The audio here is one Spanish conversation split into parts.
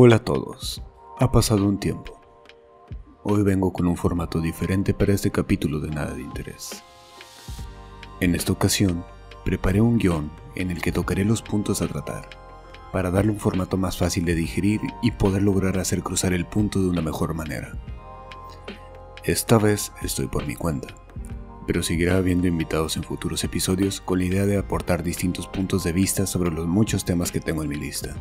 Hola a todos, ha pasado un tiempo. Hoy vengo con un formato diferente para este capítulo de nada de interés. En esta ocasión, preparé un guion en el que tocaré los puntos a tratar, para darle un formato más fácil de digerir y poder lograr hacer cruzar el punto de una mejor manera. Esta vez estoy por mi cuenta, pero seguirá habiendo invitados en futuros episodios con la idea de aportar distintos puntos de vista sobre los muchos temas que tengo en mi lista.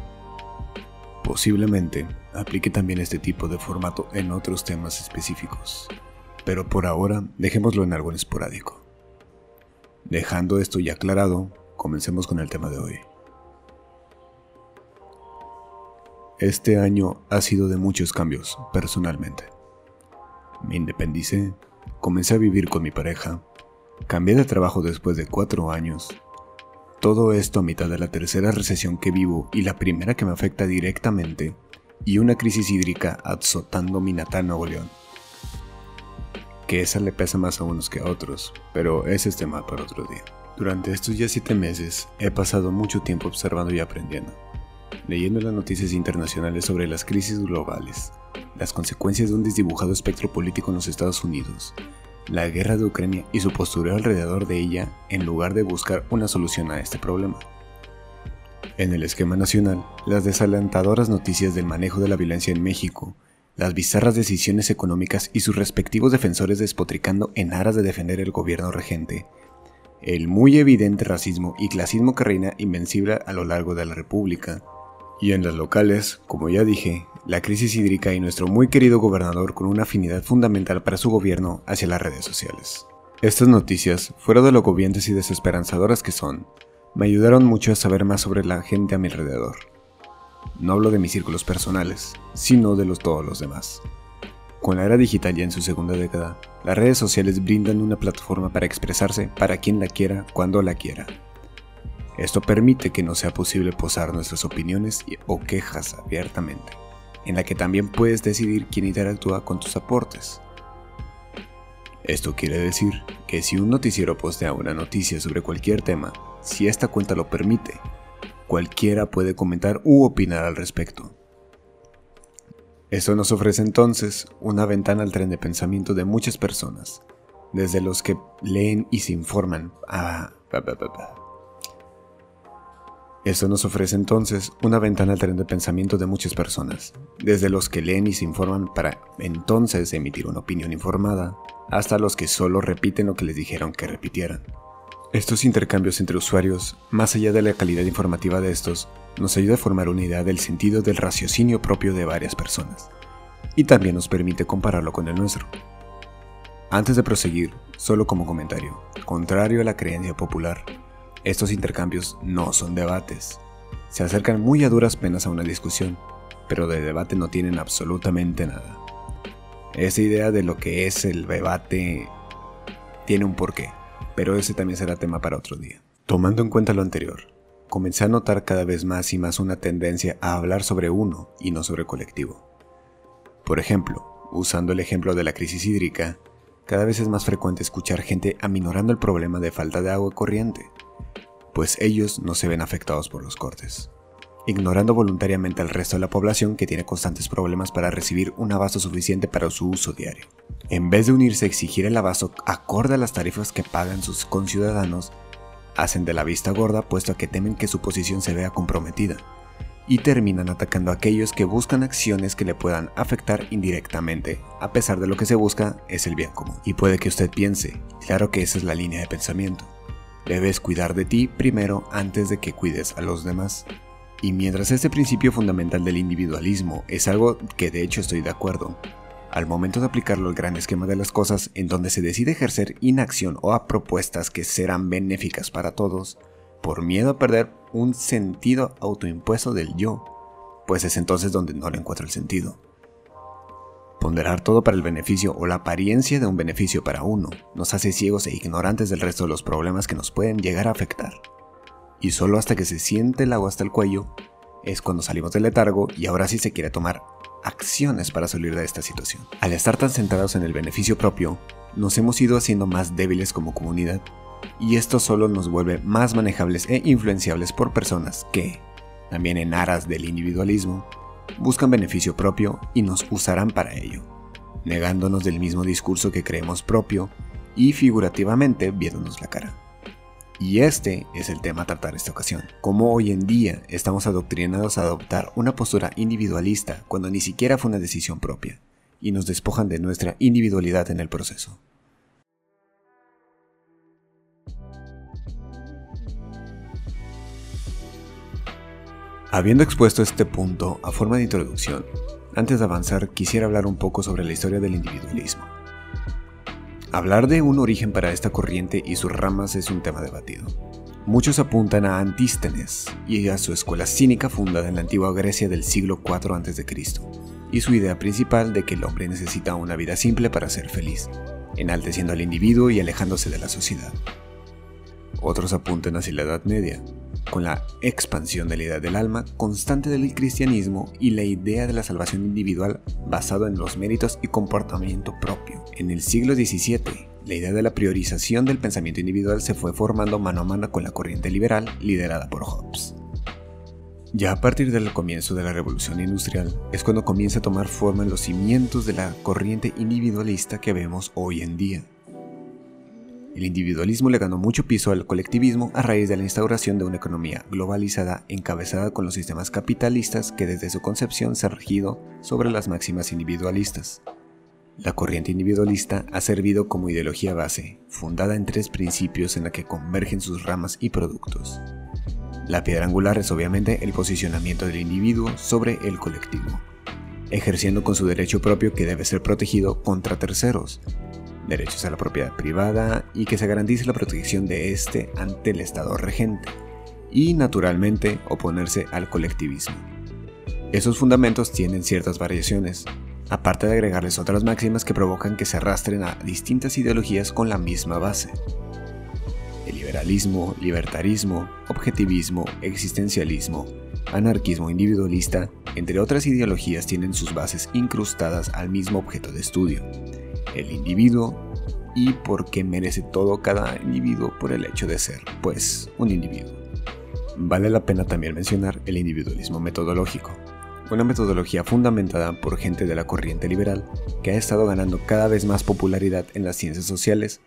Posiblemente aplique también este tipo de formato en otros temas específicos, pero por ahora dejémoslo en algo esporádico. Dejando esto ya aclarado, comencemos con el tema de hoy. Este año ha sido de muchos cambios, personalmente. Me independicé, comencé a vivir con mi pareja, cambié de trabajo después de cuatro años todo esto a mitad de la tercera recesión que vivo y la primera que me afecta directamente, y una crisis hídrica azotando mi natal Nuevo León. Que esa le pesa más a unos que a otros, pero ese es tema para otro día. Durante estos ya siete meses he pasado mucho tiempo observando y aprendiendo, leyendo las noticias internacionales sobre las crisis globales, las consecuencias de un desdibujado espectro político en los Estados Unidos, la guerra de Ucrania y su postura alrededor de ella en lugar de buscar una solución a este problema. En el esquema nacional, las desalentadoras noticias del manejo de la violencia en México, las bizarras decisiones económicas y sus respectivos defensores despotricando en aras de defender el gobierno regente, el muy evidente racismo y clasismo que reina invencible a lo largo de la República, y en las locales, como ya dije, la crisis hídrica y nuestro muy querido gobernador con una afinidad fundamental para su gobierno hacia las redes sociales. Estas noticias, fuera de lo agobiantes y desesperanzadoras que son, me ayudaron mucho a saber más sobre la gente a mi alrededor. No hablo de mis círculos personales, sino de los todos los demás. Con la era digital ya en su segunda década, las redes sociales brindan una plataforma para expresarse para quien la quiera, cuando la quiera. Esto permite que no sea posible posar nuestras opiniones o quejas abiertamente en la que también puedes decidir quién interactúa con tus aportes. Esto quiere decir que si un noticiero postea una noticia sobre cualquier tema, si esta cuenta lo permite, cualquiera puede comentar u opinar al respecto. Esto nos ofrece entonces una ventana al tren de pensamiento de muchas personas, desde los que leen y se informan a... Esto nos ofrece entonces una ventana al tren de pensamiento de muchas personas, desde los que leen y se informan para entonces emitir una opinión informada, hasta los que solo repiten lo que les dijeron que repitieran. Estos intercambios entre usuarios, más allá de la calidad informativa de estos, nos ayuda a formar una idea del sentido del raciocinio propio de varias personas, y también nos permite compararlo con el nuestro. Antes de proseguir, solo como comentario, contrario a la creencia popular, estos intercambios no son debates. Se acercan muy a duras penas a una discusión, pero de debate no tienen absolutamente nada. Esa idea de lo que es el debate tiene un porqué, pero ese también será tema para otro día. Tomando en cuenta lo anterior, comencé a notar cada vez más y más una tendencia a hablar sobre uno y no sobre colectivo. Por ejemplo, usando el ejemplo de la crisis hídrica, cada vez es más frecuente escuchar gente aminorando el problema de falta de agua corriente, pues ellos no se ven afectados por los cortes, ignorando voluntariamente al resto de la población que tiene constantes problemas para recibir un abasto suficiente para su uso diario. En vez de unirse a exigir el abasto acorde a las tarifas que pagan sus conciudadanos, hacen de la vista gorda puesto que temen que su posición se vea comprometida, y terminan atacando a aquellos que buscan acciones que le puedan afectar indirectamente, a pesar de lo que se busca es el bien común. Y puede que usted piense, claro que esa es la línea de pensamiento, Debes cuidar de ti primero antes de que cuides a los demás. Y mientras este principio fundamental del individualismo es algo que de hecho estoy de acuerdo, al momento de aplicarlo al gran esquema de las cosas en donde se decide ejercer inacción o a propuestas que serán benéficas para todos, por miedo a perder un sentido autoimpuesto del yo, pues es entonces donde no le encuentro el sentido. Ponderar todo para el beneficio o la apariencia de un beneficio para uno nos hace ciegos e ignorantes del resto de los problemas que nos pueden llegar a afectar. Y solo hasta que se siente el agua hasta el cuello es cuando salimos del letargo y ahora sí se quiere tomar acciones para salir de esta situación. Al estar tan centrados en el beneficio propio, nos hemos ido haciendo más débiles como comunidad y esto solo nos vuelve más manejables e influenciables por personas que, también en aras del individualismo, buscan beneficio propio y nos usarán para ello, negándonos del mismo discurso que creemos propio y figurativamente viéndonos la cara. Y este es el tema a tratar esta ocasión. Cómo hoy en día estamos adoctrinados a adoptar una postura individualista cuando ni siquiera fue una decisión propia, y nos despojan de nuestra individualidad en el proceso. Habiendo expuesto este punto a forma de introducción, antes de avanzar quisiera hablar un poco sobre la historia del individualismo. Hablar de un origen para esta corriente y sus ramas es un tema debatido. Muchos apuntan a Antístenes y a su escuela cínica fundada en la antigua Grecia del siglo IV a.C., y su idea principal de que el hombre necesita una vida simple para ser feliz, enalteciendo al individuo y alejándose de la sociedad. Otros apuntan hacia la Edad Media, con la expansión de la idea del alma constante del cristianismo y la idea de la salvación individual basado en los méritos y comportamiento propio. En el siglo XVII, la idea de la priorización del pensamiento individual se fue formando mano a mano con la corriente liberal liderada por Hobbes. Ya a partir del comienzo de la revolución industrial es cuando comienza a tomar forma los cimientos de la corriente individualista que vemos hoy en día. El individualismo le ganó mucho piso al colectivismo a raíz de la instauración de una economía globalizada encabezada con los sistemas capitalistas que desde su concepción se han regido sobre las máximas individualistas. La corriente individualista ha servido como ideología base, fundada en tres principios en la que convergen sus ramas y productos. La piedra angular es obviamente el posicionamiento del individuo sobre el colectivo, ejerciendo con su derecho propio que debe ser protegido contra terceros, derechos a la propiedad privada y que se garantice la protección de éste ante el Estado regente, y naturalmente oponerse al colectivismo. Esos fundamentos tienen ciertas variaciones, aparte de agregarles otras máximas que provocan que se arrastren a distintas ideologías con la misma base. El liberalismo, libertarismo, objetivismo, existencialismo, anarquismo individualista, entre otras ideologías tienen sus bases incrustadas al mismo objeto de estudio, el individuo y por qué merece todo cada individuo por el hecho de ser, pues, un individuo. Vale la pena también mencionar el individualismo metodológico, una metodología fundamentada por gente de la corriente liberal que ha estado ganando cada vez más popularidad en las ciencias sociales,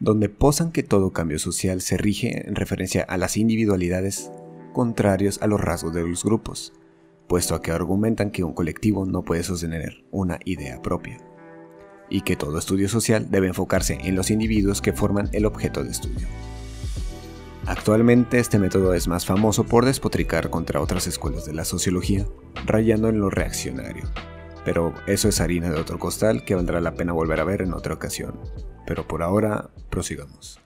donde posan que todo cambio social se rige en referencia a las individualidades contrarios a los rasgos de los grupos, puesto a que argumentan que un colectivo no puede sostener una idea propia y que todo estudio social debe enfocarse en los individuos que forman el objeto de estudio. Actualmente este método es más famoso por despotricar contra otras escuelas de la sociología, rayando en lo reaccionario. Pero eso es harina de otro costal que valdrá la pena volver a ver en otra ocasión. Pero por ahora, prosigamos.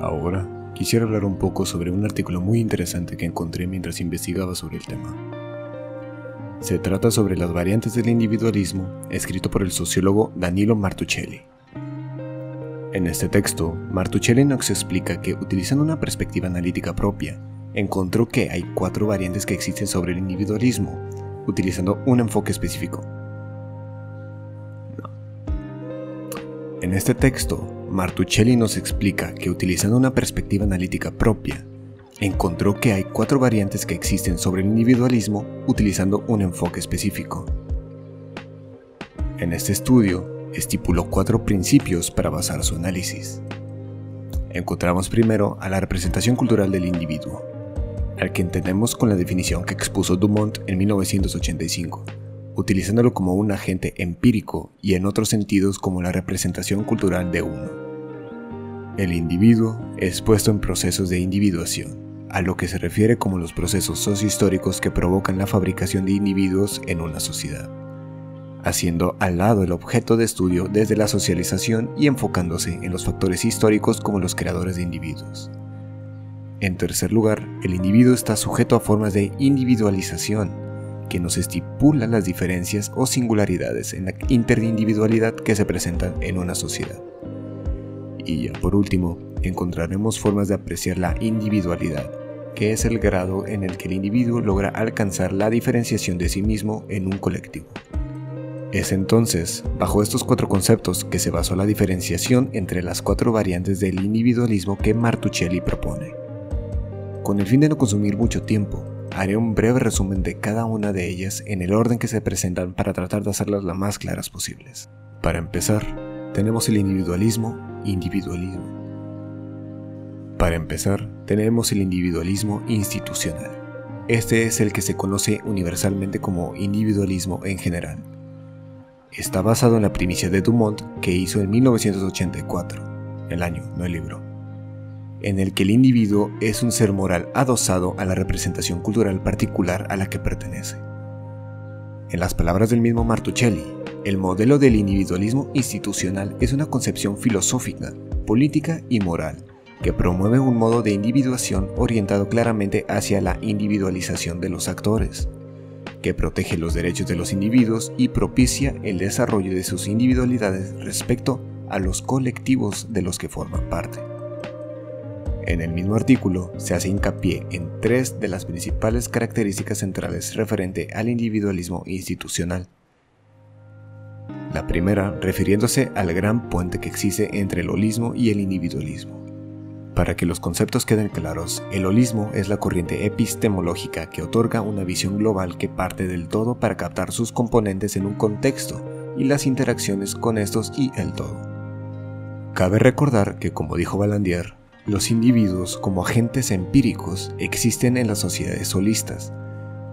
Ahora, quisiera hablar un poco sobre un artículo muy interesante que encontré mientras investigaba sobre el tema. Se trata sobre las variantes del individualismo, escrito por el sociólogo Danilo Martuchelli. En este texto, Martuchelli nos explica que utilizando una perspectiva analítica propia, encontró que hay cuatro variantes que existen sobre el individualismo, utilizando un enfoque específico. En este texto, Martuchelli nos explica que utilizando una perspectiva analítica propia, encontró que hay cuatro variantes que existen sobre el individualismo utilizando un enfoque específico. En este estudio, estipuló cuatro principios para basar su análisis. Encontramos primero a la representación cultural del individuo, al que entendemos con la definición que expuso Dumont en 1985, utilizándolo como un agente empírico y en otros sentidos como la representación cultural de uno. El individuo es puesto en procesos de individuación, a lo que se refiere como los procesos sociohistóricos que provocan la fabricación de individuos en una sociedad, haciendo al lado el objeto de estudio desde la socialización y enfocándose en los factores históricos como los creadores de individuos. En tercer lugar, el individuo está sujeto a formas de individualización, que nos estipulan las diferencias o singularidades en la interindividualidad que se presentan en una sociedad. Y ya por último, encontraremos formas de apreciar la individualidad, que es el grado en el que el individuo logra alcanzar la diferenciación de sí mismo en un colectivo. Es entonces, bajo estos cuatro conceptos, que se basó la diferenciación entre las cuatro variantes del individualismo que Martuchelli propone. Con el fin de no consumir mucho tiempo, haré un breve resumen de cada una de ellas en el orden que se presentan para tratar de hacerlas las más claras posibles. Para empezar, tenemos el individualismo, individualismo. Para empezar, tenemos el individualismo institucional. Este es el que se conoce universalmente como individualismo en general. Está basado en la primicia de Dumont que hizo en 1984, el año, no el libro, en el que el individuo es un ser moral adosado a la representación cultural particular a la que pertenece. En las palabras del mismo Martuchelli, el modelo del individualismo institucional es una concepción filosófica, política y moral que promueve un modo de individuación orientado claramente hacia la individualización de los actores, que protege los derechos de los individuos y propicia el desarrollo de sus individualidades respecto a los colectivos de los que forman parte. En el mismo artículo se hace hincapié en tres de las principales características centrales referente al individualismo institucional. La primera refiriéndose al gran puente que existe entre el holismo y el individualismo. Para que los conceptos queden claros, el holismo es la corriente epistemológica que otorga una visión global que parte del todo para captar sus componentes en un contexto y las interacciones con estos y el todo. Cabe recordar que, como dijo Balandier, los individuos como agentes empíricos existen en las sociedades holistas,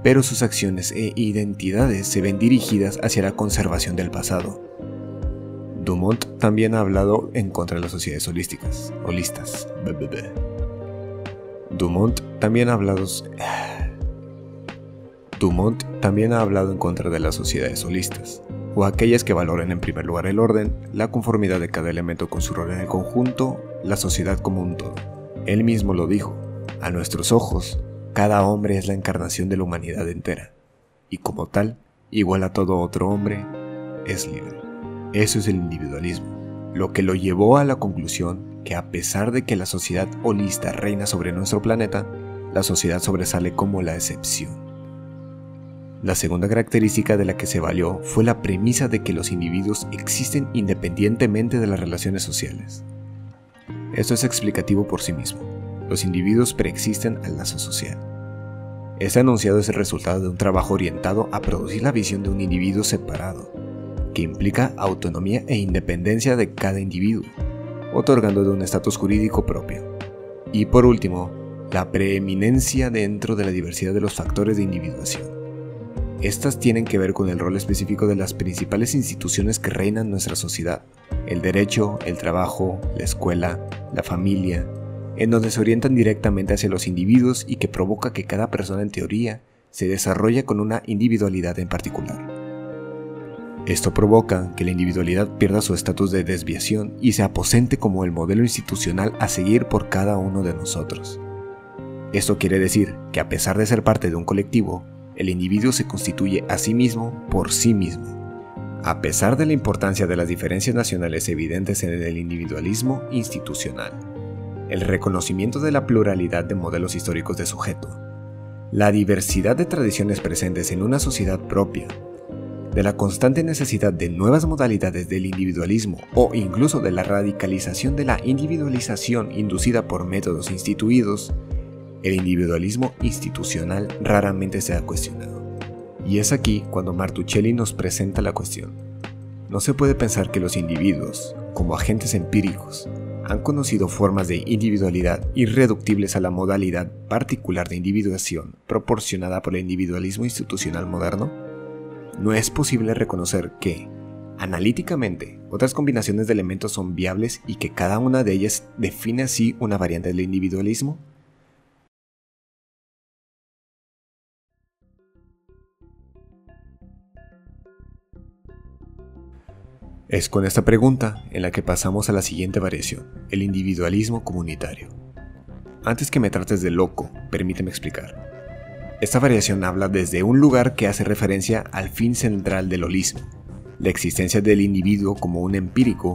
pero sus acciones e identidades se ven dirigidas hacia la conservación del pasado, Dumont también ha hablado en contra de las sociedades holísticas, holistas. Dumont también ha hablado Dumont también ha hablado en contra de las sociedades holistas, o aquellas que valoren en primer lugar el orden, la conformidad de cada elemento con su rol en el conjunto, la sociedad como un todo. Él mismo lo dijo, a nuestros ojos, cada hombre es la encarnación de la humanidad entera, y como tal, igual a todo otro hombre, es libre. Eso es el individualismo, lo que lo llevó a la conclusión que a pesar de que la sociedad holista reina sobre nuestro planeta, la sociedad sobresale como la excepción. La segunda característica de la que se valió fue la premisa de que los individuos existen independientemente de las relaciones sociales. Esto es explicativo por sí mismo. Los individuos preexisten al lazo social. Este enunciado es el resultado de un trabajo orientado a producir la visión de un individuo separado, que implica autonomía e independencia de cada individuo, otorgándole un estatus jurídico propio. Y por último, la preeminencia dentro de la diversidad de los factores de individuación. Estas tienen que ver con el rol específico de las principales instituciones que reinan nuestra sociedad, el derecho, el trabajo, la escuela, la familia, en donde se orientan directamente hacia los individuos y que provoca que cada persona en teoría se desarrolle con una individualidad en particular. Esto provoca que la individualidad pierda su estatus de desviación y se aposente como el modelo institucional a seguir por cada uno de nosotros. Esto quiere decir que a pesar de ser parte de un colectivo, el individuo se constituye a sí mismo por sí mismo. A pesar de la importancia de las diferencias nacionales evidentes en el individualismo institucional, el reconocimiento de la pluralidad de modelos históricos de sujeto, la diversidad de tradiciones presentes en una sociedad propia de la constante necesidad de nuevas modalidades del individualismo o incluso de la radicalización de la individualización inducida por métodos instituidos, el individualismo institucional raramente se ha cuestionado. Y es aquí cuando Martuchelli nos presenta la cuestión. No se puede pensar que los individuos, como agentes empíricos, han conocido formas de individualidad irreductibles a la modalidad particular de individuación proporcionada por el individualismo institucional moderno? No es posible reconocer que, analíticamente, otras combinaciones de elementos son viables y que cada una de ellas define así una variante del individualismo? Es con esta pregunta en la que pasamos a la siguiente variación, el individualismo comunitario. Antes que me trates de loco, permíteme explicar. Esta variación habla desde un lugar que hace referencia al fin central del holismo, la existencia del individuo como un empírico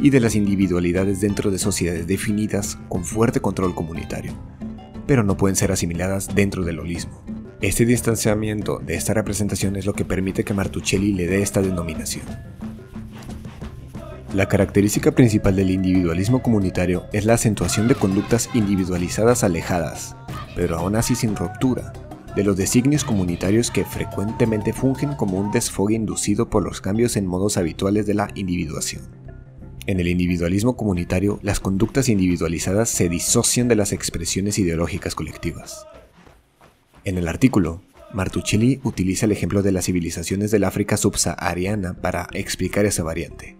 y de las individualidades dentro de sociedades definidas con fuerte control comunitario, pero no pueden ser asimiladas dentro del holismo. Este distanciamiento de esta representación es lo que permite que Martuchelli le dé esta denominación. La característica principal del individualismo comunitario es la acentuación de conductas individualizadas alejadas, pero aún así sin ruptura, de los designios comunitarios que frecuentemente fungen como un desfogue inducido por los cambios en modos habituales de la individuación. En el individualismo comunitario, las conductas individualizadas se disocian de las expresiones ideológicas colectivas. En el artículo, Martuchelli utiliza el ejemplo de las civilizaciones del África subsahariana para explicar esa variante.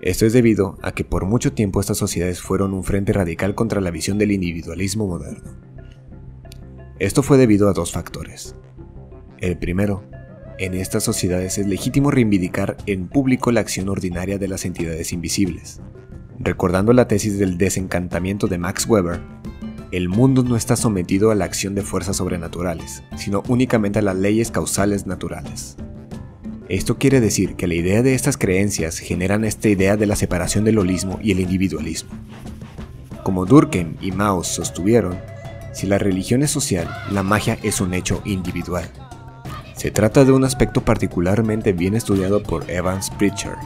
Esto es debido a que por mucho tiempo estas sociedades fueron un frente radical contra la visión del individualismo moderno. Esto fue debido a dos factores. El primero, en estas sociedades es legítimo reivindicar en público la acción ordinaria de las entidades invisibles. Recordando la tesis del desencantamiento de Max Weber, el mundo no está sometido a la acción de fuerzas sobrenaturales, sino únicamente a las leyes causales naturales. Esto quiere decir que la idea de estas creencias generan esta idea de la separación del holismo y el individualismo. Como Durkheim y Mao sostuvieron, si la religión es social, la magia es un hecho individual. Se trata de un aspecto particularmente bien estudiado por Evans Pritchard,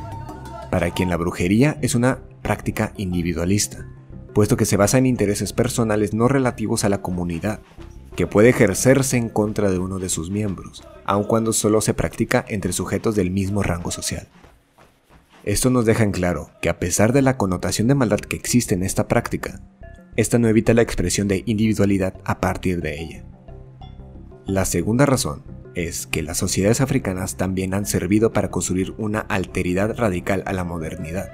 para quien la brujería es una práctica individualista, puesto que se basa en intereses personales no relativos a la comunidad, que puede ejercerse en contra de uno de sus miembros, aun cuando solo se practica entre sujetos del mismo rango social. Esto nos deja en claro que a pesar de la connotación de maldad que existe en esta práctica, esta no evita la expresión de individualidad a partir de ella. La segunda razón es que las sociedades africanas también han servido para construir una alteridad radical a la modernidad,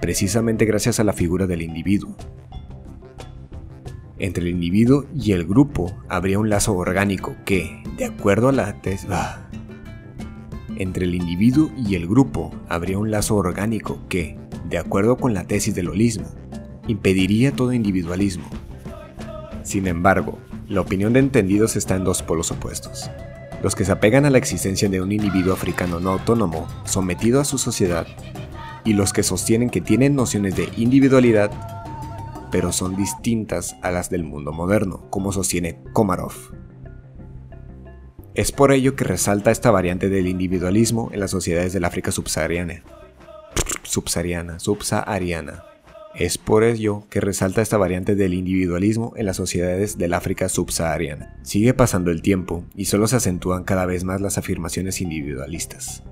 precisamente gracias a la figura del individuo. Entre el individuo y el grupo habría un lazo orgánico que, de acuerdo a la tesis... Ah. Entre el individuo y el grupo habría un lazo orgánico que, de acuerdo con la tesis del holismo, impediría todo individualismo. Sin embargo, la opinión de entendidos está en dos polos opuestos. Los que se apegan a la existencia de un individuo africano no autónomo, sometido a su sociedad, y los que sostienen que tienen nociones de individualidad, pero son distintas a las del mundo moderno, como sostiene Komarov. Es por ello que resalta esta variante del individualismo en las sociedades del África subsahariana. Subsahariana, subsahariana. Es por ello que resalta esta variante del individualismo en las sociedades del África subsahariana. Sigue pasando el tiempo y solo se acentúan cada vez más las afirmaciones individualistas.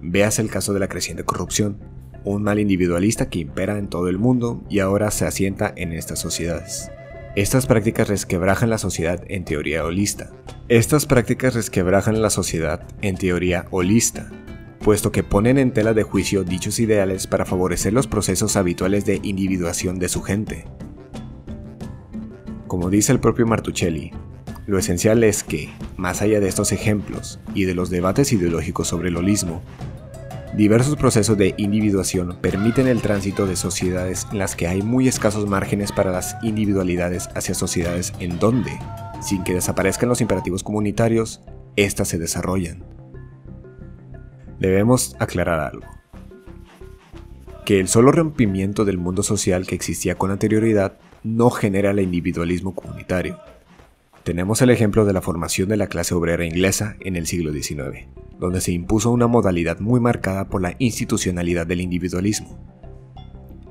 Veas el caso de la creciente corrupción, un mal individualista que impera en todo el mundo y ahora se asienta en estas sociedades. Estas prácticas resquebrajan la sociedad en teoría holista. Estas prácticas resquebrajan la sociedad en teoría holista, puesto que ponen en tela de juicio dichos ideales para favorecer los procesos habituales de individuación de su gente. Como dice el propio Martuchelli, lo esencial es que, más allá de estos ejemplos y de los debates ideológicos sobre el holismo, diversos procesos de individuación permiten el tránsito de sociedades en las que hay muy escasos márgenes para las individualidades hacia sociedades en donde, sin que desaparezcan los imperativos comunitarios, éstas se desarrollan debemos aclarar algo. Que el solo rompimiento del mundo social que existía con anterioridad no genera el individualismo comunitario. Tenemos el ejemplo de la formación de la clase obrera inglesa en el siglo XIX, donde se impuso una modalidad muy marcada por la institucionalidad del individualismo.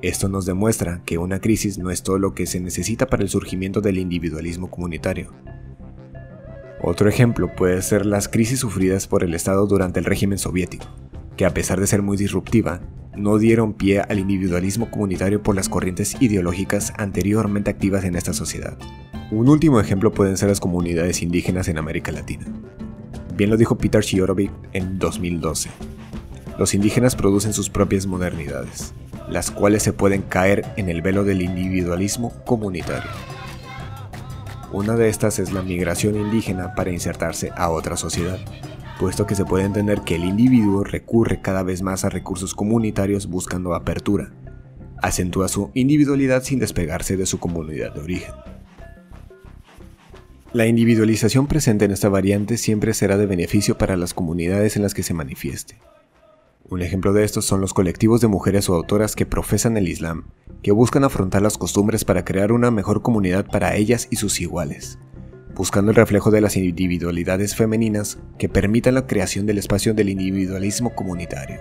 Esto nos demuestra que una crisis no es todo lo que se necesita para el surgimiento del individualismo comunitario, otro ejemplo puede ser las crisis sufridas por el Estado durante el régimen soviético, que a pesar de ser muy disruptiva, no dieron pie al individualismo comunitario por las corrientes ideológicas anteriormente activas en esta sociedad. Un último ejemplo pueden ser las comunidades indígenas en América Latina. Bien lo dijo Peter Chiorovic en 2012. Los indígenas producen sus propias modernidades, las cuales se pueden caer en el velo del individualismo comunitario. Una de estas es la migración indígena para insertarse a otra sociedad, puesto que se puede entender que el individuo recurre cada vez más a recursos comunitarios buscando apertura, acentúa su individualidad sin despegarse de su comunidad de origen. La individualización presente en esta variante siempre será de beneficio para las comunidades en las que se manifieste. Un ejemplo de esto son los colectivos de mujeres o autoras que profesan el Islam, que buscan afrontar las costumbres para crear una mejor comunidad para ellas y sus iguales, buscando el reflejo de las individualidades femeninas que permitan la creación del espacio del individualismo comunitario.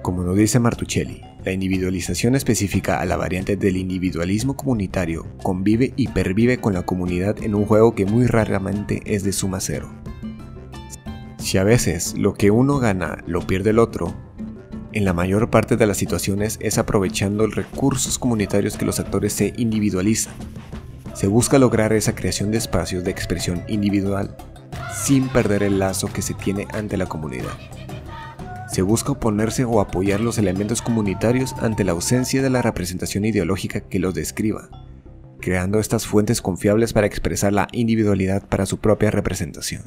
Como nos dice Martuchelli, La individualización específica a la variante del individualismo comunitario convive y pervive con la comunidad en un juego que muy raramente es de suma cero. Si a veces lo que uno gana lo pierde el otro, en la mayor parte de las situaciones es aprovechando recursos comunitarios que los actores se individualizan. Se busca lograr esa creación de espacios de expresión individual sin perder el lazo que se tiene ante la comunidad. Se busca oponerse o apoyar los elementos comunitarios ante la ausencia de la representación ideológica que los describa, creando estas fuentes confiables para expresar la individualidad para su propia representación.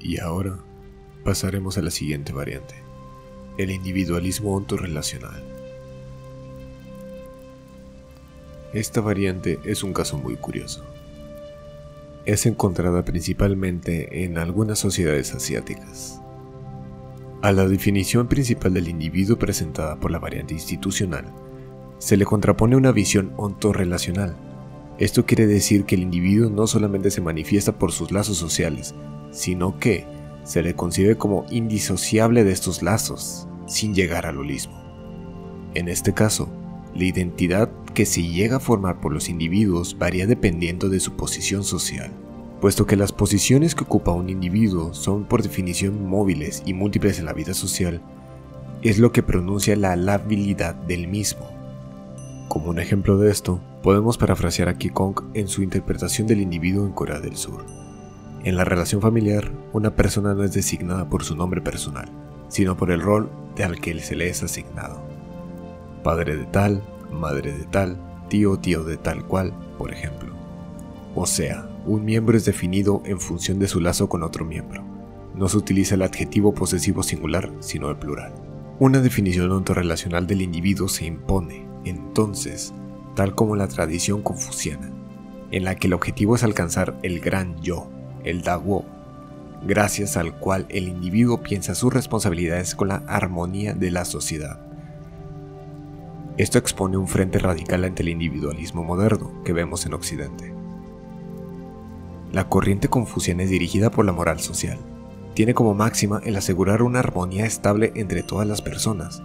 Y ahora pasaremos a la siguiente variante, el individualismo ontorrelacional. Esta variante es un caso muy curioso. Es encontrada principalmente en algunas sociedades asiáticas. A la definición principal del individuo presentada por la variante institucional, se le contrapone una visión ontorrelacional. Esto quiere decir que el individuo no solamente se manifiesta por sus lazos sociales, sino que se le concibe como indisociable de estos lazos, sin llegar al holismo. En este caso, la identidad que se llega a formar por los individuos varía dependiendo de su posición social, puesto que las posiciones que ocupa un individuo son por definición móviles y múltiples en la vida social, es lo que pronuncia la labilidad del mismo. Como un ejemplo de esto, podemos parafrasear a Kong en su interpretación del individuo en Corea del Sur. En la relación familiar, una persona no es designada por su nombre personal, sino por el rol de al que se le es asignado padre de tal, madre de tal, tío tío de tal cual, por ejemplo. O sea, un miembro es definido en función de su lazo con otro miembro. No se utiliza el adjetivo posesivo singular, sino el plural. Una definición ontorrelacional del individuo se impone, entonces, tal como la tradición confuciana, en la que el objetivo es alcanzar el gran yo, el Daguo, gracias al cual el individuo piensa sus responsabilidades con la armonía de la sociedad. Esto expone un frente radical ante el individualismo moderno que vemos en Occidente. La corriente confuciana es dirigida por la moral social. Tiene como máxima el asegurar una armonía estable entre todas las personas,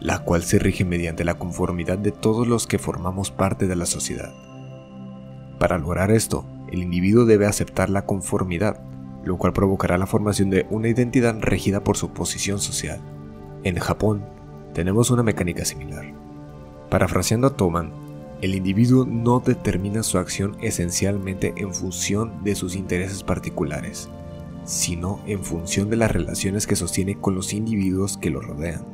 la cual se rige mediante la conformidad de todos los que formamos parte de la sociedad. Para lograr esto, el individuo debe aceptar la conformidad, lo cual provocará la formación de una identidad regida por su posición social. En Japón, tenemos una mecánica similar. Parafraseando a Toman, el individuo no determina su acción esencialmente en función de sus intereses particulares, sino en función de las relaciones que sostiene con los individuos que lo rodean.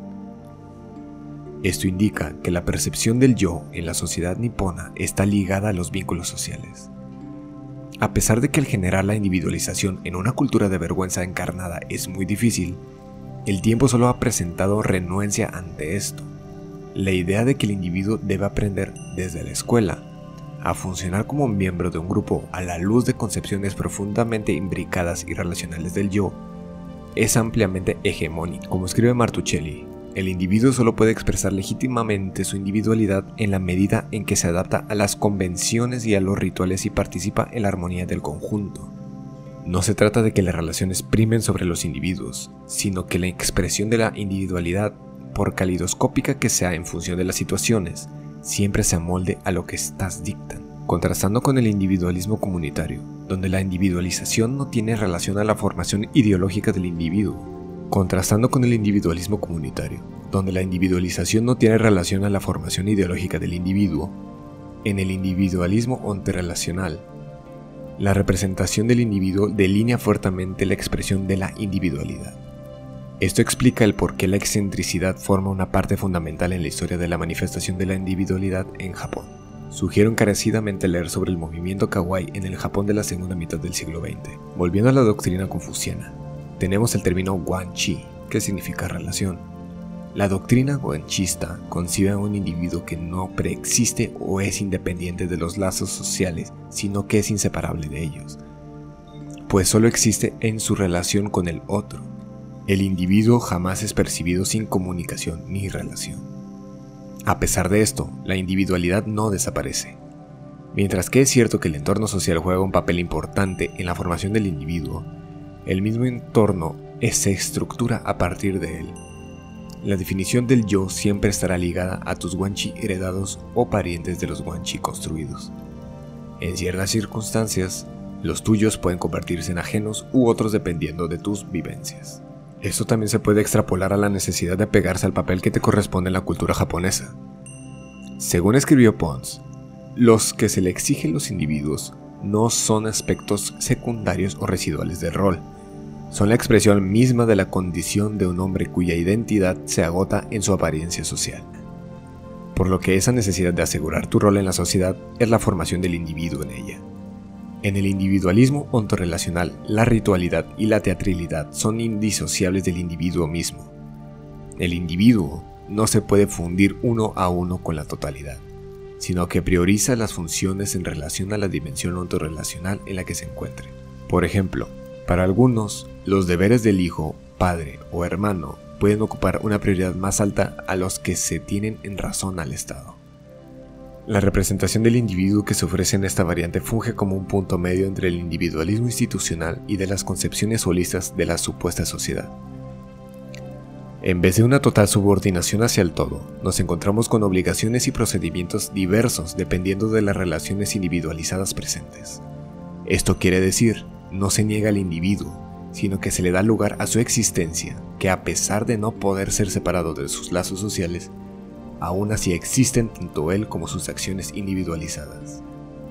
Esto indica que la percepción del yo en la sociedad nipona está ligada a los vínculos sociales. A pesar de que el generar la individualización en una cultura de vergüenza encarnada es muy difícil, el tiempo solo ha presentado renuencia ante esto la idea de que el individuo debe aprender desde la escuela a funcionar como miembro de un grupo a la luz de concepciones profundamente imbricadas y relacionales del yo es ampliamente hegemónico. Como escribe Martuchelli, el individuo solo puede expresar legítimamente su individualidad en la medida en que se adapta a las convenciones y a los rituales y participa en la armonía del conjunto. No se trata de que las relaciones primen sobre los individuos, sino que la expresión de la individualidad por calidoscópica que sea en función de las situaciones, siempre se amolde a lo que estas dictan, contrastando con el individualismo comunitario, donde la individualización no tiene relación a la formación ideológica del individuo, contrastando con el individualismo comunitario, donde la individualización no tiene relación a la formación ideológica del individuo, en el individualismo onterrelacional, la representación del individuo delinea fuertemente la expresión de la individualidad. Esto explica el por qué la excentricidad forma una parte fundamental en la historia de la manifestación de la individualidad en Japón. Sugiero encarecidamente leer sobre el movimiento kawaii en el Japón de la segunda mitad del siglo XX. Volviendo a la doctrina confuciana, tenemos el término guanchi, que significa relación. La doctrina guanchista concibe a un individuo que no preexiste o es independiente de los lazos sociales, sino que es inseparable de ellos, pues solo existe en su relación con el otro el individuo jamás es percibido sin comunicación ni relación. A pesar de esto, la individualidad no desaparece. Mientras que es cierto que el entorno social juega un papel importante en la formación del individuo, el mismo entorno se estructura a partir de él. La definición del yo siempre estará ligada a tus guanchi heredados o parientes de los guanchi construidos. En ciertas circunstancias, los tuyos pueden convertirse en ajenos u otros dependiendo de tus vivencias. Esto también se puede extrapolar a la necesidad de pegarse al papel que te corresponde en la cultura japonesa. Según escribió Pons, los que se le exigen los individuos no son aspectos secundarios o residuales del rol, son la expresión misma de la condición de un hombre cuya identidad se agota en su apariencia social. Por lo que esa necesidad de asegurar tu rol en la sociedad es la formación del individuo en ella. En el individualismo ontorrelacional, la ritualidad y la teatralidad son indisociables del individuo mismo. El individuo no se puede fundir uno a uno con la totalidad, sino que prioriza las funciones en relación a la dimensión ontorrelacional en la que se encuentre. Por ejemplo, para algunos, los deberes del hijo, padre o hermano pueden ocupar una prioridad más alta a los que se tienen en razón al Estado. La representación del individuo que se ofrece en esta variante funge como un punto medio entre el individualismo institucional y de las concepciones holistas de la supuesta sociedad. En vez de una total subordinación hacia el todo, nos encontramos con obligaciones y procedimientos diversos dependiendo de las relaciones individualizadas presentes. Esto quiere decir, no se niega al individuo, sino que se le da lugar a su existencia, que a pesar de no poder ser separado de sus lazos sociales, aún así existen tanto él como sus acciones individualizadas.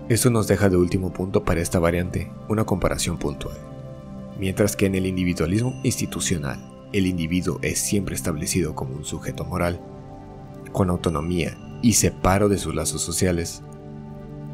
Esto nos deja de último punto para esta variante una comparación puntual. Mientras que en el individualismo institucional, el individuo es siempre establecido como un sujeto moral, con autonomía y separo de sus lazos sociales,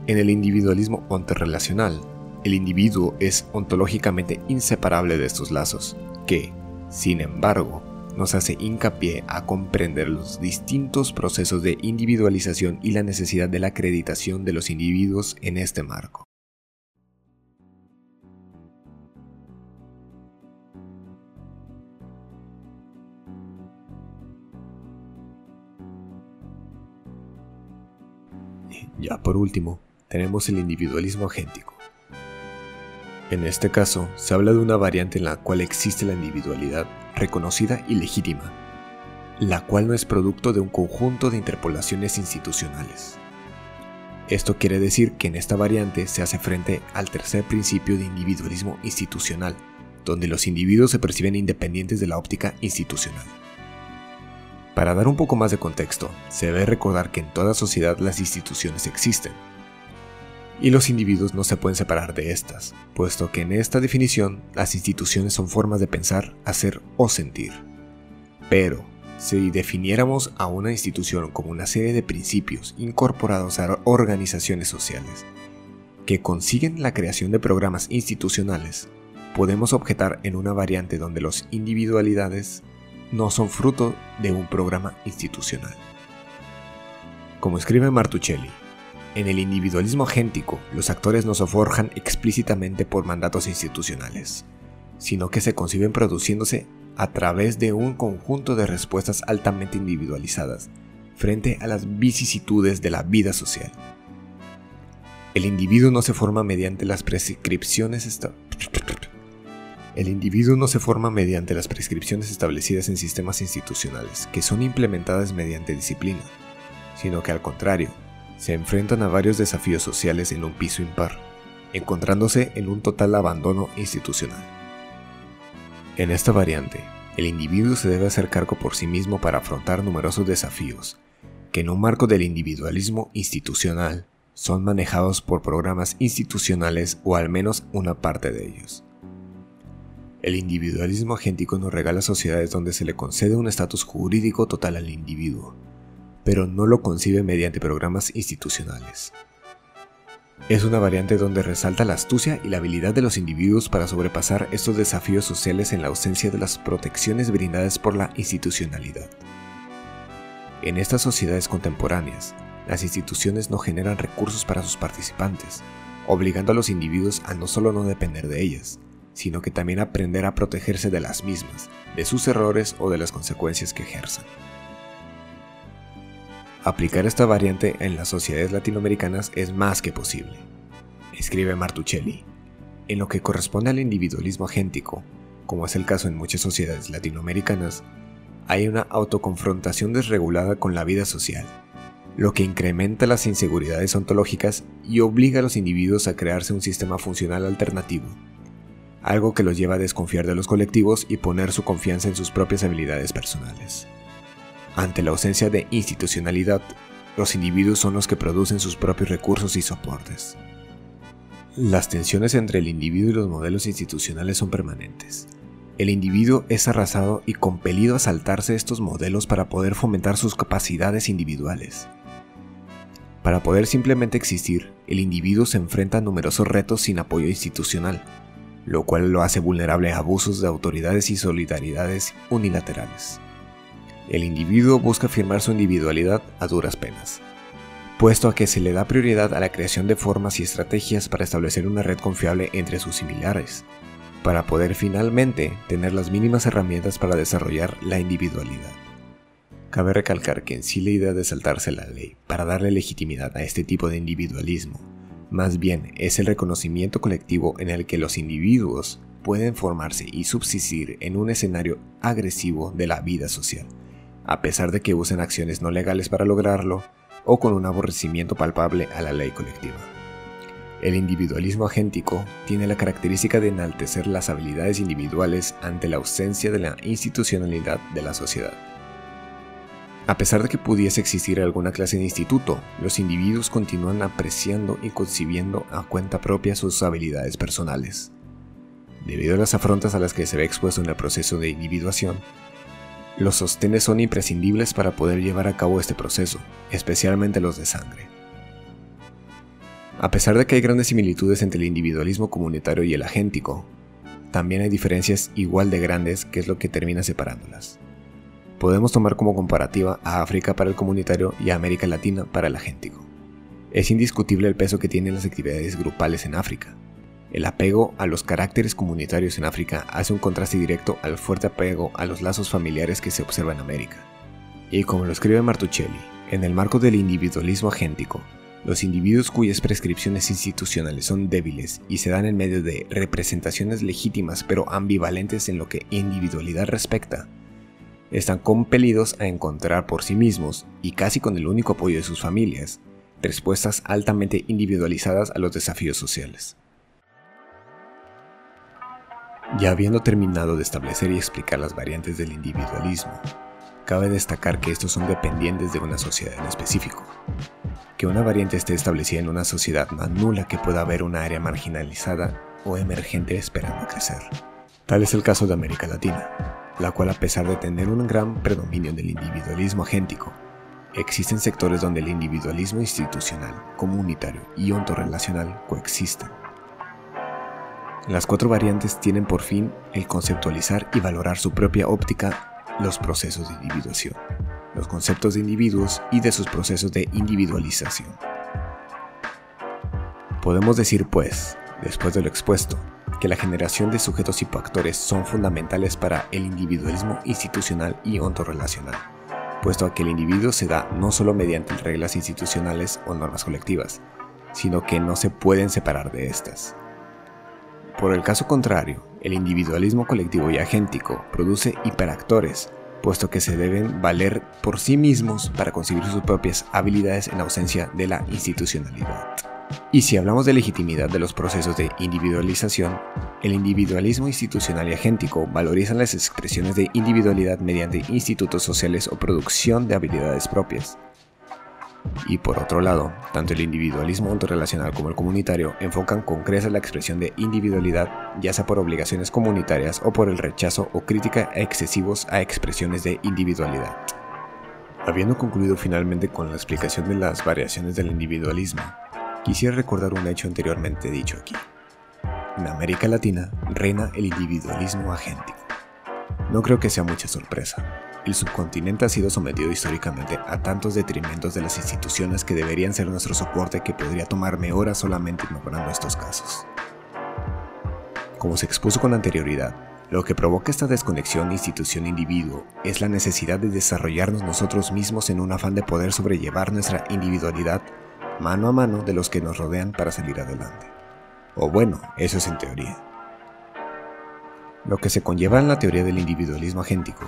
en el individualismo onterrelacional, el individuo es ontológicamente inseparable de estos lazos, que, sin embargo, nos hace hincapié a comprender los distintos procesos de individualización y la necesidad de la acreditación de los individuos en este marco. Ya por último, tenemos el individualismo agéntico en este caso, se habla de una variante en la cual existe la individualidad reconocida y legítima, la cual no es producto de un conjunto de interpolaciones institucionales. Esto quiere decir que en esta variante se hace frente al tercer principio de individualismo institucional, donde los individuos se perciben independientes de la óptica institucional. Para dar un poco más de contexto, se debe recordar que en toda sociedad las instituciones existen, y los individuos no se pueden separar de estas, puesto que en esta definición las instituciones son formas de pensar, hacer o sentir. Pero, si definiéramos a una institución como una serie de principios incorporados a organizaciones sociales, que consiguen la creación de programas institucionales, podemos objetar en una variante donde las individualidades no son fruto de un programa institucional. Como escribe Martuchelli, en el individualismo agéntico, los actores no se forjan explícitamente por mandatos institucionales, sino que se conciben produciéndose a través de un conjunto de respuestas altamente individualizadas frente a las vicisitudes de la vida social. Individuo no se el individuo no se forma mediante las prescripciones establecidas en sistemas institucionales, que son implementadas mediante disciplina, sino que al contrario, se enfrentan a varios desafíos sociales en un piso impar, encontrándose en un total abandono institucional. En esta variante, el individuo se debe hacer cargo por sí mismo para afrontar numerosos desafíos, que en un marco del individualismo institucional son manejados por programas institucionales o al menos una parte de ellos. El individualismo agéntico nos regala sociedades donde se le concede un estatus jurídico total al individuo, pero no lo concibe mediante programas institucionales. Es una variante donde resalta la astucia y la habilidad de los individuos para sobrepasar estos desafíos sociales en la ausencia de las protecciones brindadas por la institucionalidad. En estas sociedades contemporáneas, las instituciones no generan recursos para sus participantes, obligando a los individuos a no solo no depender de ellas, sino que también aprender a protegerse de las mismas, de sus errores o de las consecuencias que ejerzan. Aplicar esta variante en las sociedades latinoamericanas es más que posible, escribe Martuchelli. En lo que corresponde al individualismo agéntico, como es el caso en muchas sociedades latinoamericanas, hay una autoconfrontación desregulada con la vida social, lo que incrementa las inseguridades ontológicas y obliga a los individuos a crearse un sistema funcional alternativo, algo que los lleva a desconfiar de los colectivos y poner su confianza en sus propias habilidades personales. Ante la ausencia de institucionalidad, los individuos son los que producen sus propios recursos y soportes. Las tensiones entre el individuo y los modelos institucionales son permanentes, el individuo es arrasado y compelido a saltarse estos modelos para poder fomentar sus capacidades individuales. Para poder simplemente existir, el individuo se enfrenta a numerosos retos sin apoyo institucional, lo cual lo hace vulnerable a abusos de autoridades y solidaridades unilaterales. El individuo busca afirmar su individualidad a duras penas, puesto a que se le da prioridad a la creación de formas y estrategias para establecer una red confiable entre sus similares, para poder finalmente tener las mínimas herramientas para desarrollar la individualidad. Cabe recalcar que en sí la idea de saltarse la ley para darle legitimidad a este tipo de individualismo, más bien es el reconocimiento colectivo en el que los individuos pueden formarse y subsistir en un escenario agresivo de la vida social, a pesar de que usen acciones no legales para lograrlo o con un aborrecimiento palpable a la ley colectiva. El individualismo agéntico tiene la característica de enaltecer las habilidades individuales ante la ausencia de la institucionalidad de la sociedad. A pesar de que pudiese existir alguna clase de instituto, los individuos continúan apreciando y concibiendo a cuenta propia sus habilidades personales. Debido a las afrontas a las que se ve expuesto en el proceso de individuación, los sostenes son imprescindibles para poder llevar a cabo este proceso, especialmente los de sangre. A pesar de que hay grandes similitudes entre el individualismo comunitario y el agéntico, también hay diferencias igual de grandes que es lo que termina separándolas. Podemos tomar como comparativa a África para el comunitario y a América Latina para el agéntico. Es indiscutible el peso que tienen las actividades grupales en África. El apego a los caracteres comunitarios en África hace un contraste directo al fuerte apego a los lazos familiares que se observa en América. Y como lo escribe Martuchelli, en el marco del individualismo agéntico, los individuos cuyas prescripciones institucionales son débiles y se dan en medio de representaciones legítimas pero ambivalentes en lo que individualidad respecta, están compelidos a encontrar por sí mismos, y casi con el único apoyo de sus familias, respuestas altamente individualizadas a los desafíos sociales. Ya habiendo terminado de establecer y explicar las variantes del individualismo, cabe destacar que estos son dependientes de una sociedad en específico, que una variante esté establecida en una sociedad más nula que pueda haber una área marginalizada o emergente esperando crecer. Tal es el caso de América Latina, la cual a pesar de tener un gran predominio del individualismo agéntico, existen sectores donde el individualismo institucional, comunitario y ontorrelacional coexisten. Las cuatro variantes tienen por fin el conceptualizar y valorar su propia óptica los procesos de individuación los conceptos de individuos y de sus procesos de individualización. Podemos decir, pues, después de lo expuesto, que la generación de sujetos hipoactores son fundamentales para el individualismo institucional y ontorrelacional, puesto a que el individuo se da no solo mediante reglas institucionales o normas colectivas, sino que no se pueden separar de estas. Por el caso contrario, el individualismo colectivo y agéntico produce hiperactores, puesto que se deben valer por sí mismos para conseguir sus propias habilidades en ausencia de la institucionalidad. Y si hablamos de legitimidad de los procesos de individualización, el individualismo institucional y agéntico valoriza las expresiones de individualidad mediante institutos sociales o producción de habilidades propias, y por otro lado, tanto el individualismo autorrelacional como el comunitario enfocan con creces la expresión de individualidad, ya sea por obligaciones comunitarias o por el rechazo o crítica excesivos a expresiones de individualidad. Habiendo concluido finalmente con la explicación de las variaciones del individualismo, quisiera recordar un hecho anteriormente dicho aquí. En América Latina reina el individualismo agéntico. No creo que sea mucha sorpresa, el subcontinente ha sido sometido históricamente a tantos detrimentos de las instituciones que deberían ser nuestro soporte que podría tomarme horas solamente ignorando estos casos. Como se expuso con anterioridad, lo que provoca esta desconexión institución-individuo es la necesidad de desarrollarnos nosotros mismos en un afán de poder sobrellevar nuestra individualidad mano a mano de los que nos rodean para salir adelante. O bueno, eso es en teoría. Lo que se conlleva en la teoría del individualismo agéntico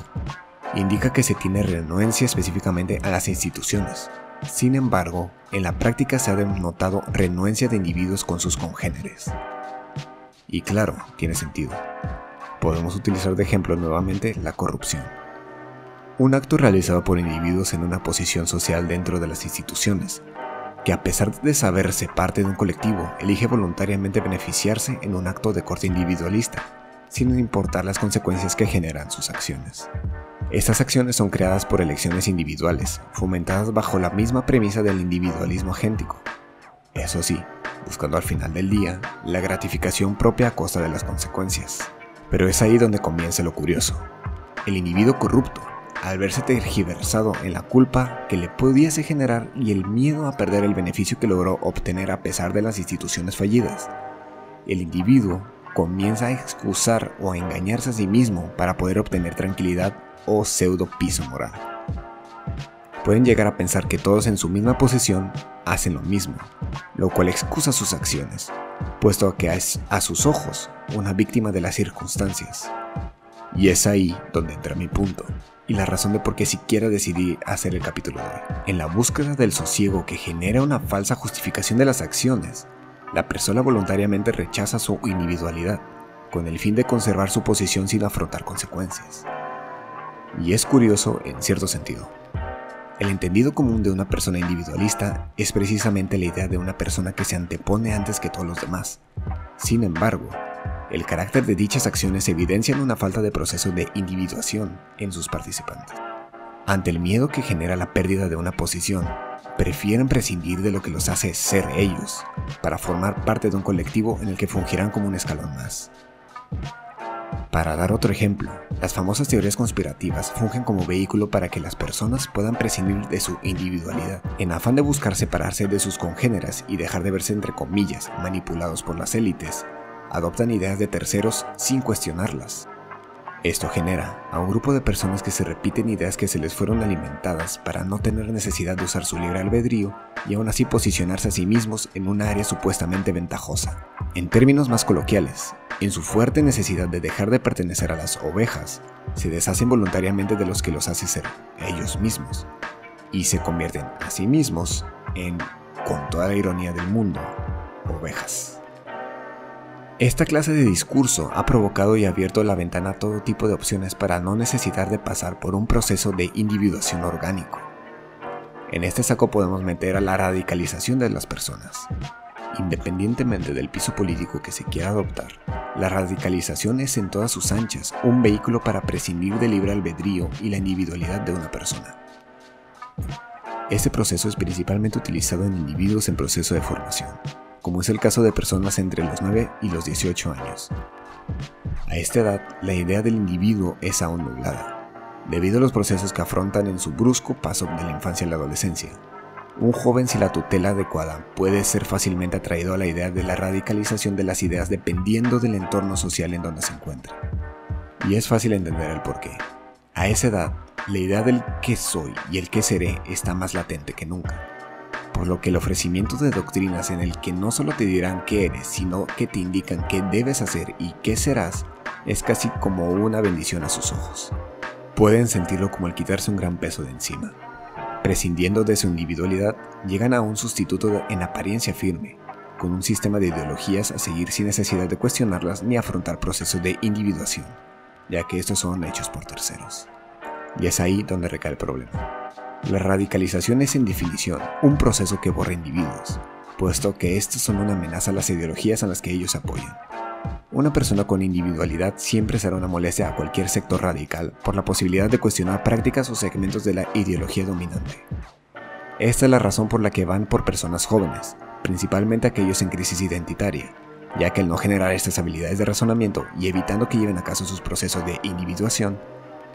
indica que se tiene renuencia específicamente a las instituciones. Sin embargo, en la práctica se ha denotado renuencia de individuos con sus congéneres. Y claro, tiene sentido. Podemos utilizar de ejemplo nuevamente la corrupción. Un acto realizado por individuos en una posición social dentro de las instituciones, que a pesar de saberse parte de un colectivo, elige voluntariamente beneficiarse en un acto de corte individualista, sin importar las consecuencias que generan sus acciones. Estas acciones son creadas por elecciones individuales, fomentadas bajo la misma premisa del individualismo agéntico. Eso sí, buscando al final del día la gratificación propia a costa de las consecuencias. Pero es ahí donde comienza lo curioso. El individuo corrupto, al verse tergiversado en la culpa que le pudiese generar y el miedo a perder el beneficio que logró obtener a pesar de las instituciones fallidas, el individuo comienza a excusar o a engañarse a sí mismo para poder obtener tranquilidad o pseudo piso moral. Pueden llegar a pensar que todos en su misma posición hacen lo mismo, lo cual excusa sus acciones, puesto que es a sus ojos una víctima de las circunstancias. Y es ahí donde entra mi punto, y la razón de por qué siquiera decidí hacer el capítulo de hoy. En la búsqueda del sosiego que genera una falsa justificación de las acciones, la persona voluntariamente rechaza su individualidad, con el fin de conservar su posición sin afrontar consecuencias. Y es curioso en cierto sentido. El entendido común de una persona individualista es precisamente la idea de una persona que se antepone antes que todos los demás. Sin embargo, el carácter de dichas acciones evidencian una falta de proceso de individuación en sus participantes. Ante el miedo que genera la pérdida de una posición, prefieren prescindir de lo que los hace ser ellos, para formar parte de un colectivo en el que fungirán como un escalón más. Para dar otro ejemplo, las famosas teorías conspirativas fungen como vehículo para que las personas puedan prescindir de su individualidad, en afán de buscar separarse de sus congéneras y dejar de verse entre comillas manipulados por las élites, adoptan ideas de terceros sin cuestionarlas. Esto genera a un grupo de personas que se repiten ideas que se les fueron alimentadas para no tener necesidad de usar su libre albedrío y aún así posicionarse a sí mismos en un área supuestamente ventajosa. En términos más coloquiales, en su fuerte necesidad de dejar de pertenecer a las ovejas, se deshacen voluntariamente de los que los hace ser ellos mismos y se convierten a sí mismos en, con toda la ironía del mundo, ovejas. Esta clase de discurso ha provocado y abierto la ventana a todo tipo de opciones para no necesitar de pasar por un proceso de individuación orgánico. En este saco podemos meter a la radicalización de las personas. Independientemente del piso político que se quiera adoptar, la radicalización es en todas sus anchas un vehículo para prescindir del libre albedrío y la individualidad de una persona. Este proceso es principalmente utilizado en individuos en proceso de formación, como es el caso de personas entre los 9 y los 18 años. A esta edad, la idea del individuo es aún nublada, debido a los procesos que afrontan en su brusco paso de la infancia a la adolescencia. Un joven sin la tutela adecuada puede ser fácilmente atraído a la idea de la radicalización de las ideas dependiendo del entorno social en donde se encuentra. Y es fácil entender el porqué. A esa edad, la idea del qué soy y el qué seré está más latente que nunca por lo que el ofrecimiento de doctrinas en el que no solo te dirán qué eres, sino que te indican qué debes hacer y qué serás, es casi como una bendición a sus ojos. Pueden sentirlo como el quitarse un gran peso de encima. Prescindiendo de su individualidad, llegan a un sustituto en apariencia firme, con un sistema de ideologías a seguir sin necesidad de cuestionarlas ni afrontar procesos de individuación, ya que estos son hechos por terceros. Y es ahí donde recae el problema. La radicalización es en definición un proceso que borra individuos, puesto que estos son una amenaza a las ideologías a las que ellos apoyan. Una persona con individualidad siempre será una molestia a cualquier sector radical por la posibilidad de cuestionar prácticas o segmentos de la ideología dominante. Esta es la razón por la que van por personas jóvenes, principalmente aquellos en crisis identitaria, ya que al no generar estas habilidades de razonamiento y evitando que lleven a cabo sus procesos de individuación,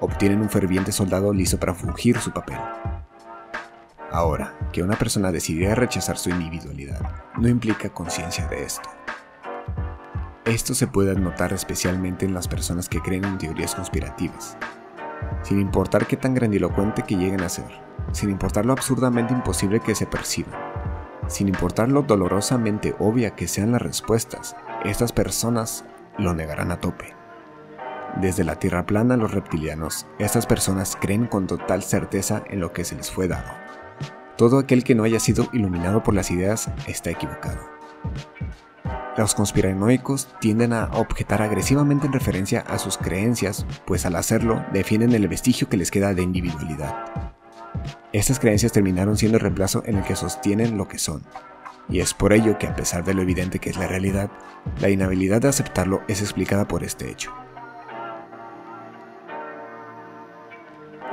obtienen un ferviente soldado listo para fungir su papel. Ahora, que una persona decidiera rechazar su individualidad no implica conciencia de esto. Esto se puede notar especialmente en las personas que creen en teorías conspirativas, sin importar qué tan grandilocuente que lleguen a ser, sin importar lo absurdamente imposible que se perciba. Sin importar lo dolorosamente obvia que sean las respuestas, estas personas lo negarán a tope. Desde la Tierra plana a los reptilianos, estas personas creen con total certeza en lo que se les fue dado. Todo aquel que no haya sido iluminado por las ideas está equivocado. Los conspiranoicos tienden a objetar agresivamente en referencia a sus creencias, pues al hacerlo defienden el vestigio que les queda de individualidad. Estas creencias terminaron siendo el reemplazo en el que sostienen lo que son, y es por ello que a pesar de lo evidente que es la realidad, la inhabilidad de aceptarlo es explicada por este hecho.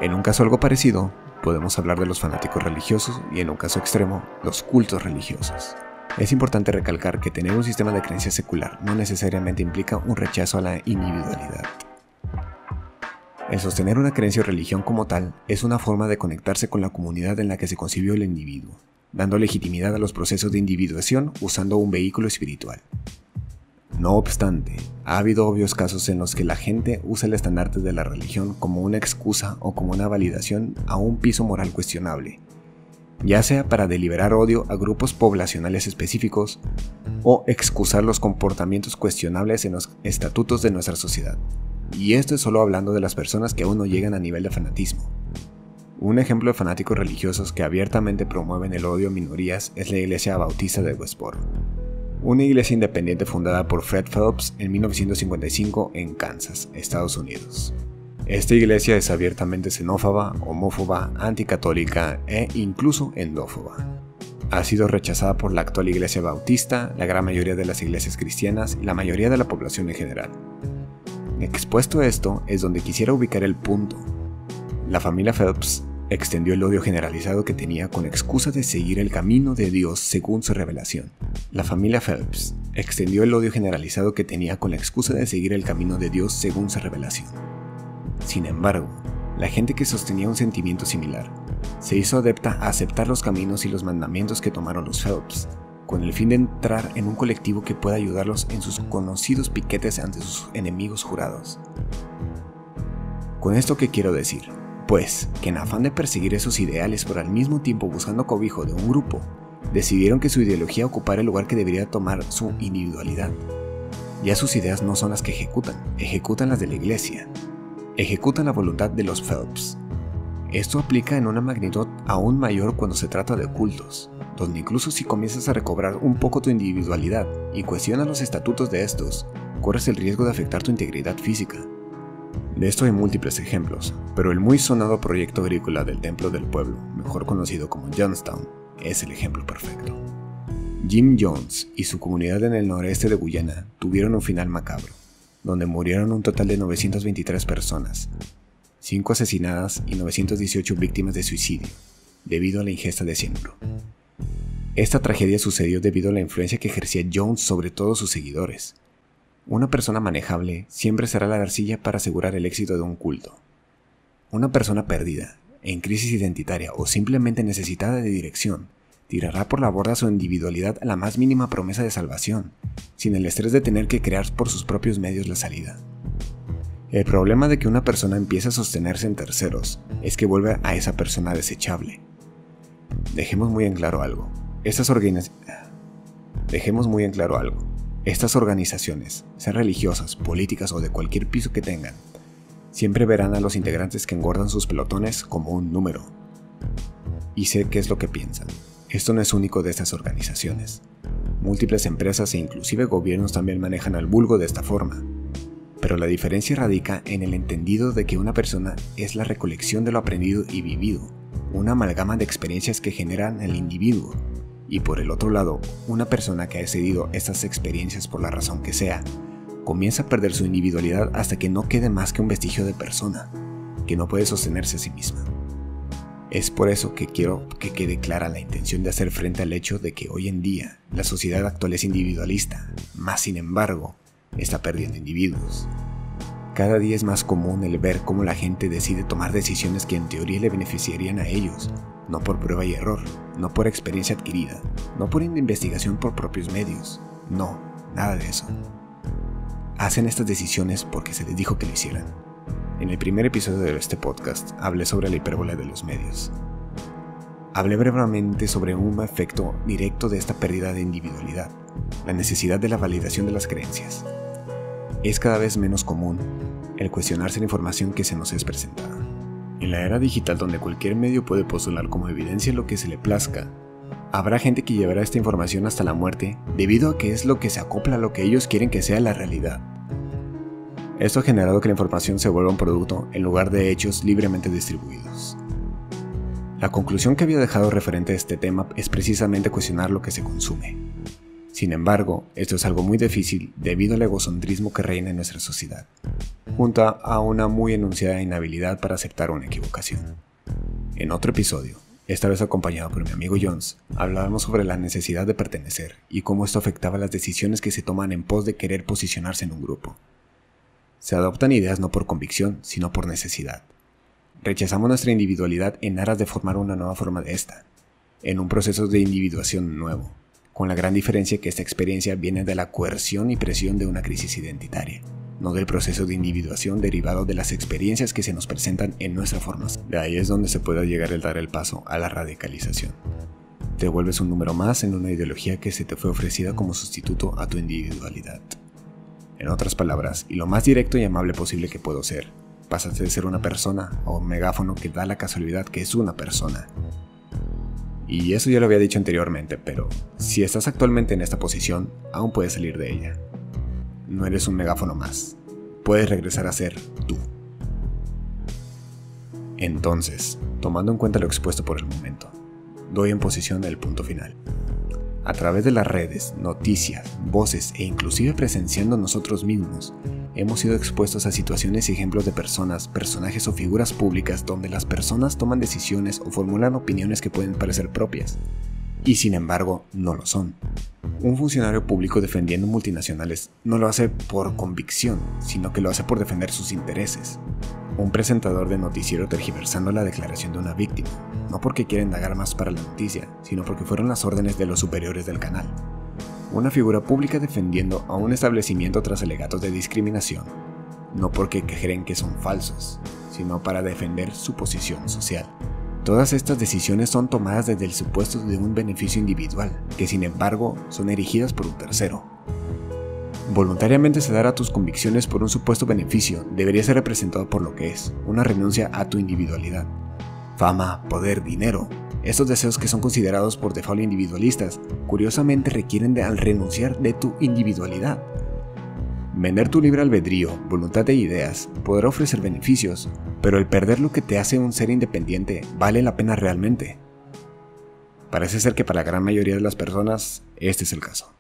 En un caso algo parecido, podemos hablar de los fanáticos religiosos y en un caso extremo, los cultos religiosos. Es importante recalcar que tener un sistema de creencia secular no necesariamente implica un rechazo a la individualidad. El sostener una creencia o religión como tal es una forma de conectarse con la comunidad en la que se concibió el individuo, dando legitimidad a los procesos de individuación usando un vehículo espiritual. No obstante, ha habido obvios casos en los que la gente usa el estandarte de la religión como una excusa o como una validación a un piso moral cuestionable, ya sea para deliberar odio a grupos poblacionales específicos o excusar los comportamientos cuestionables en los estatutos de nuestra sociedad. Y esto es solo hablando de las personas que aún no llegan a nivel de fanatismo. Un ejemplo de fanáticos religiosos que abiertamente promueven el odio a minorías es la Iglesia Bautista de Westboro una iglesia independiente fundada por Fred Phelps en 1955 en Kansas, Estados Unidos. Esta iglesia es abiertamente xenófoba, homófoba, anticatólica e incluso endófoba. Ha sido rechazada por la actual iglesia bautista, la gran mayoría de las iglesias cristianas y la mayoría de la población en general. Expuesto a esto es donde quisiera ubicar el punto. La familia Phelps extendió el odio generalizado que tenía con excusa de seguir el camino de Dios según su revelación. La familia Phelps extendió el odio generalizado que tenía con la excusa de seguir el camino de Dios según su revelación. Sin embargo, la gente que sostenía un sentimiento similar se hizo adepta a aceptar los caminos y los mandamientos que tomaron los Phelps, con el fin de entrar en un colectivo que pueda ayudarlos en sus conocidos piquetes ante sus enemigos jurados. Con esto que quiero decir, pues que en afán de perseguir esos ideales por al mismo tiempo buscando cobijo de un grupo, decidieron que su ideología ocupara el lugar que debería tomar su individualidad. Ya sus ideas no son las que ejecutan, ejecutan las de la iglesia, ejecutan la voluntad de los Phelps. Esto aplica en una magnitud aún mayor cuando se trata de cultos, donde incluso si comienzas a recobrar un poco tu individualidad y cuestionas los estatutos de estos, corres el riesgo de afectar tu integridad física, de esto hay múltiples ejemplos, pero el muy sonado proyecto agrícola del Templo del Pueblo, mejor conocido como Johnstown, es el ejemplo perfecto. Jim Jones y su comunidad en el noreste de Guyana tuvieron un final macabro, donde murieron un total de 923 personas, 5 asesinadas y 918 víctimas de suicidio, debido a la ingesta de cianuro. Esta tragedia sucedió debido a la influencia que ejercía Jones sobre todos sus seguidores, una persona manejable siempre será la arcilla para asegurar el éxito de un culto. Una persona perdida, en crisis identitaria o simplemente necesitada de dirección, tirará por la borda su individualidad a la más mínima promesa de salvación, sin el estrés de tener que crear por sus propios medios la salida. El problema de que una persona empiece a sostenerse en terceros es que vuelve a esa persona desechable. Dejemos muy en claro algo. Estas. Dejemos muy en claro algo. Estas organizaciones, sean religiosas, políticas o de cualquier piso que tengan, siempre verán a los integrantes que engordan sus pelotones como un número. Y sé qué es lo que piensan. Esto no es único de estas organizaciones. Múltiples empresas e inclusive gobiernos también manejan al vulgo de esta forma. Pero la diferencia radica en el entendido de que una persona es la recolección de lo aprendido y vivido, una amalgama de experiencias que generan el individuo, y por el otro lado, una persona que ha cedido estas experiencias por la razón que sea, comienza a perder su individualidad hasta que no quede más que un vestigio de persona, que no puede sostenerse a sí misma. Es por eso que quiero que quede clara la intención de hacer frente al hecho de que hoy en día la sociedad actual es individualista, más sin embargo, está perdiendo individuos. Cada día es más común el ver cómo la gente decide tomar decisiones que en teoría le beneficiarían a ellos, no por prueba y error, no por experiencia adquirida, no por investigación por propios medios, no, nada de eso. Hacen estas decisiones porque se les dijo que lo hicieran. En el primer episodio de este podcast hablé sobre la hipérbola de los medios. hablé brevemente sobre un efecto directo de esta pérdida de individualidad, la necesidad de la validación de las creencias. Es cada vez menos común el cuestionarse la información que se nos es presentada. En la era digital donde cualquier medio puede postular como evidencia lo que se le plazca, habrá gente que llevará esta información hasta la muerte debido a que es lo que se acopla a lo que ellos quieren que sea la realidad. Esto ha generado que la información se vuelva un producto en lugar de hechos libremente distribuidos. La conclusión que había dejado referente a este tema es precisamente cuestionar lo que se consume. Sin embargo, esto es algo muy difícil debido al egocentrismo que reina en nuestra sociedad, junto a una muy enunciada inhabilidad para aceptar una equivocación. En otro episodio, esta vez acompañado por mi amigo Jones, hablábamos sobre la necesidad de pertenecer y cómo esto afectaba las decisiones que se toman en pos de querer posicionarse en un grupo. Se adoptan ideas no por convicción, sino por necesidad. Rechazamos nuestra individualidad en aras de formar una nueva forma de esta, en un proceso de individuación nuevo, con la gran diferencia que esta experiencia viene de la coerción y presión de una crisis identitaria, no del proceso de individuación derivado de las experiencias que se nos presentan en nuestra formación. De ahí es donde se puede llegar el dar el paso a la radicalización. Te vuelves un número más en una ideología que se te fue ofrecida como sustituto a tu individualidad. En otras palabras, y lo más directo y amable posible que puedo ser, pasas de ser una persona a un megáfono que da la casualidad que es una persona. Y eso ya lo había dicho anteriormente, pero si estás actualmente en esta posición, aún puedes salir de ella. No eres un megáfono más. Puedes regresar a ser tú. Entonces, tomando en cuenta lo expuesto por el momento, doy en posición el punto final. A través de las redes, noticias, voces e inclusive presenciando nosotros mismos, hemos sido expuestos a situaciones y ejemplos de personas, personajes o figuras públicas donde las personas toman decisiones o formulan opiniones que pueden parecer propias, y sin embargo no lo son. Un funcionario público defendiendo multinacionales no lo hace por convicción, sino que lo hace por defender sus intereses. Un presentador de noticiero tergiversando la declaración de una víctima, no porque quiera indagar más para la noticia, sino porque fueron las órdenes de los superiores del canal una figura pública defendiendo a un establecimiento tras alegatos de discriminación, no porque creen que son falsos, sino para defender su posición social. Todas estas decisiones son tomadas desde el supuesto de un beneficio individual, que sin embargo son erigidas por un tercero. Voluntariamente ceder a tus convicciones por un supuesto beneficio debería ser representado por lo que es, una renuncia a tu individualidad. Fama, poder, dinero, estos deseos que son considerados por default individualistas, curiosamente requieren de al renunciar de tu individualidad. Vender tu libre albedrío, voluntad e ideas podrá ofrecer beneficios, pero el perder lo que te hace un ser independiente vale la pena realmente. Parece ser que para la gran mayoría de las personas este es el caso.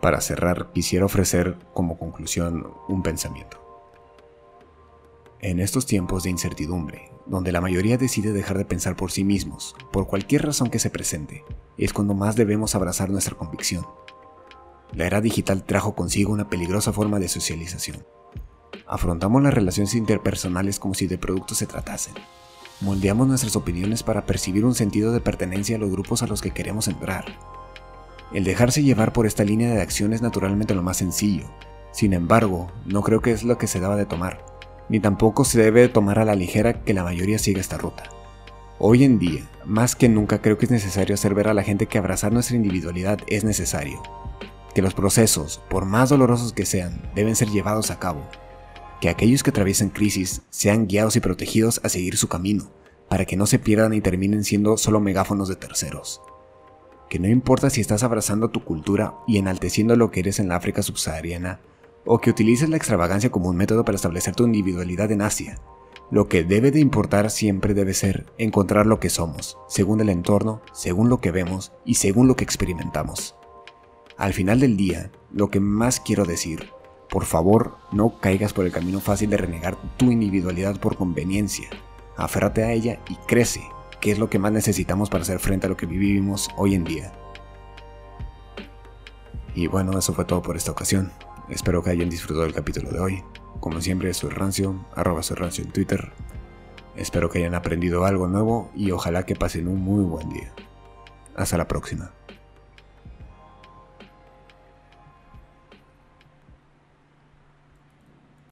Para cerrar, quisiera ofrecer como conclusión un pensamiento. En estos tiempos de incertidumbre, donde la mayoría decide dejar de pensar por sí mismos, por cualquier razón que se presente, es cuando más debemos abrazar nuestra convicción. La era digital trajo consigo una peligrosa forma de socialización. Afrontamos las relaciones interpersonales como si de productos se tratasen. Moldeamos nuestras opiniones para percibir un sentido de pertenencia a los grupos a los que queremos entrar. El dejarse llevar por esta línea de acción es naturalmente lo más sencillo. Sin embargo, no creo que es lo que se daba de tomar ni tampoco se debe tomar a la ligera que la mayoría siga esta ruta. Hoy en día, más que nunca creo que es necesario hacer ver a la gente que abrazar nuestra individualidad es necesario, que los procesos, por más dolorosos que sean, deben ser llevados a cabo, que aquellos que atraviesan crisis sean guiados y protegidos a seguir su camino, para que no se pierdan y terminen siendo solo megáfonos de terceros. Que no importa si estás abrazando tu cultura y enalteciendo lo que eres en la África subsahariana, o que utilices la extravagancia como un método para establecer tu individualidad en Asia. Lo que debe de importar siempre debe ser encontrar lo que somos, según el entorno, según lo que vemos y según lo que experimentamos. Al final del día, lo que más quiero decir, por favor no caigas por el camino fácil de renegar tu individualidad por conveniencia. Aférrate a ella y crece, que es lo que más necesitamos para hacer frente a lo que vivimos hoy en día. Y bueno, eso fue todo por esta ocasión. Espero que hayan disfrutado el capítulo de hoy. Como siempre, soy Rancio, arroba soy Rancio en Twitter. Espero que hayan aprendido algo nuevo y ojalá que pasen un muy buen día. Hasta la próxima.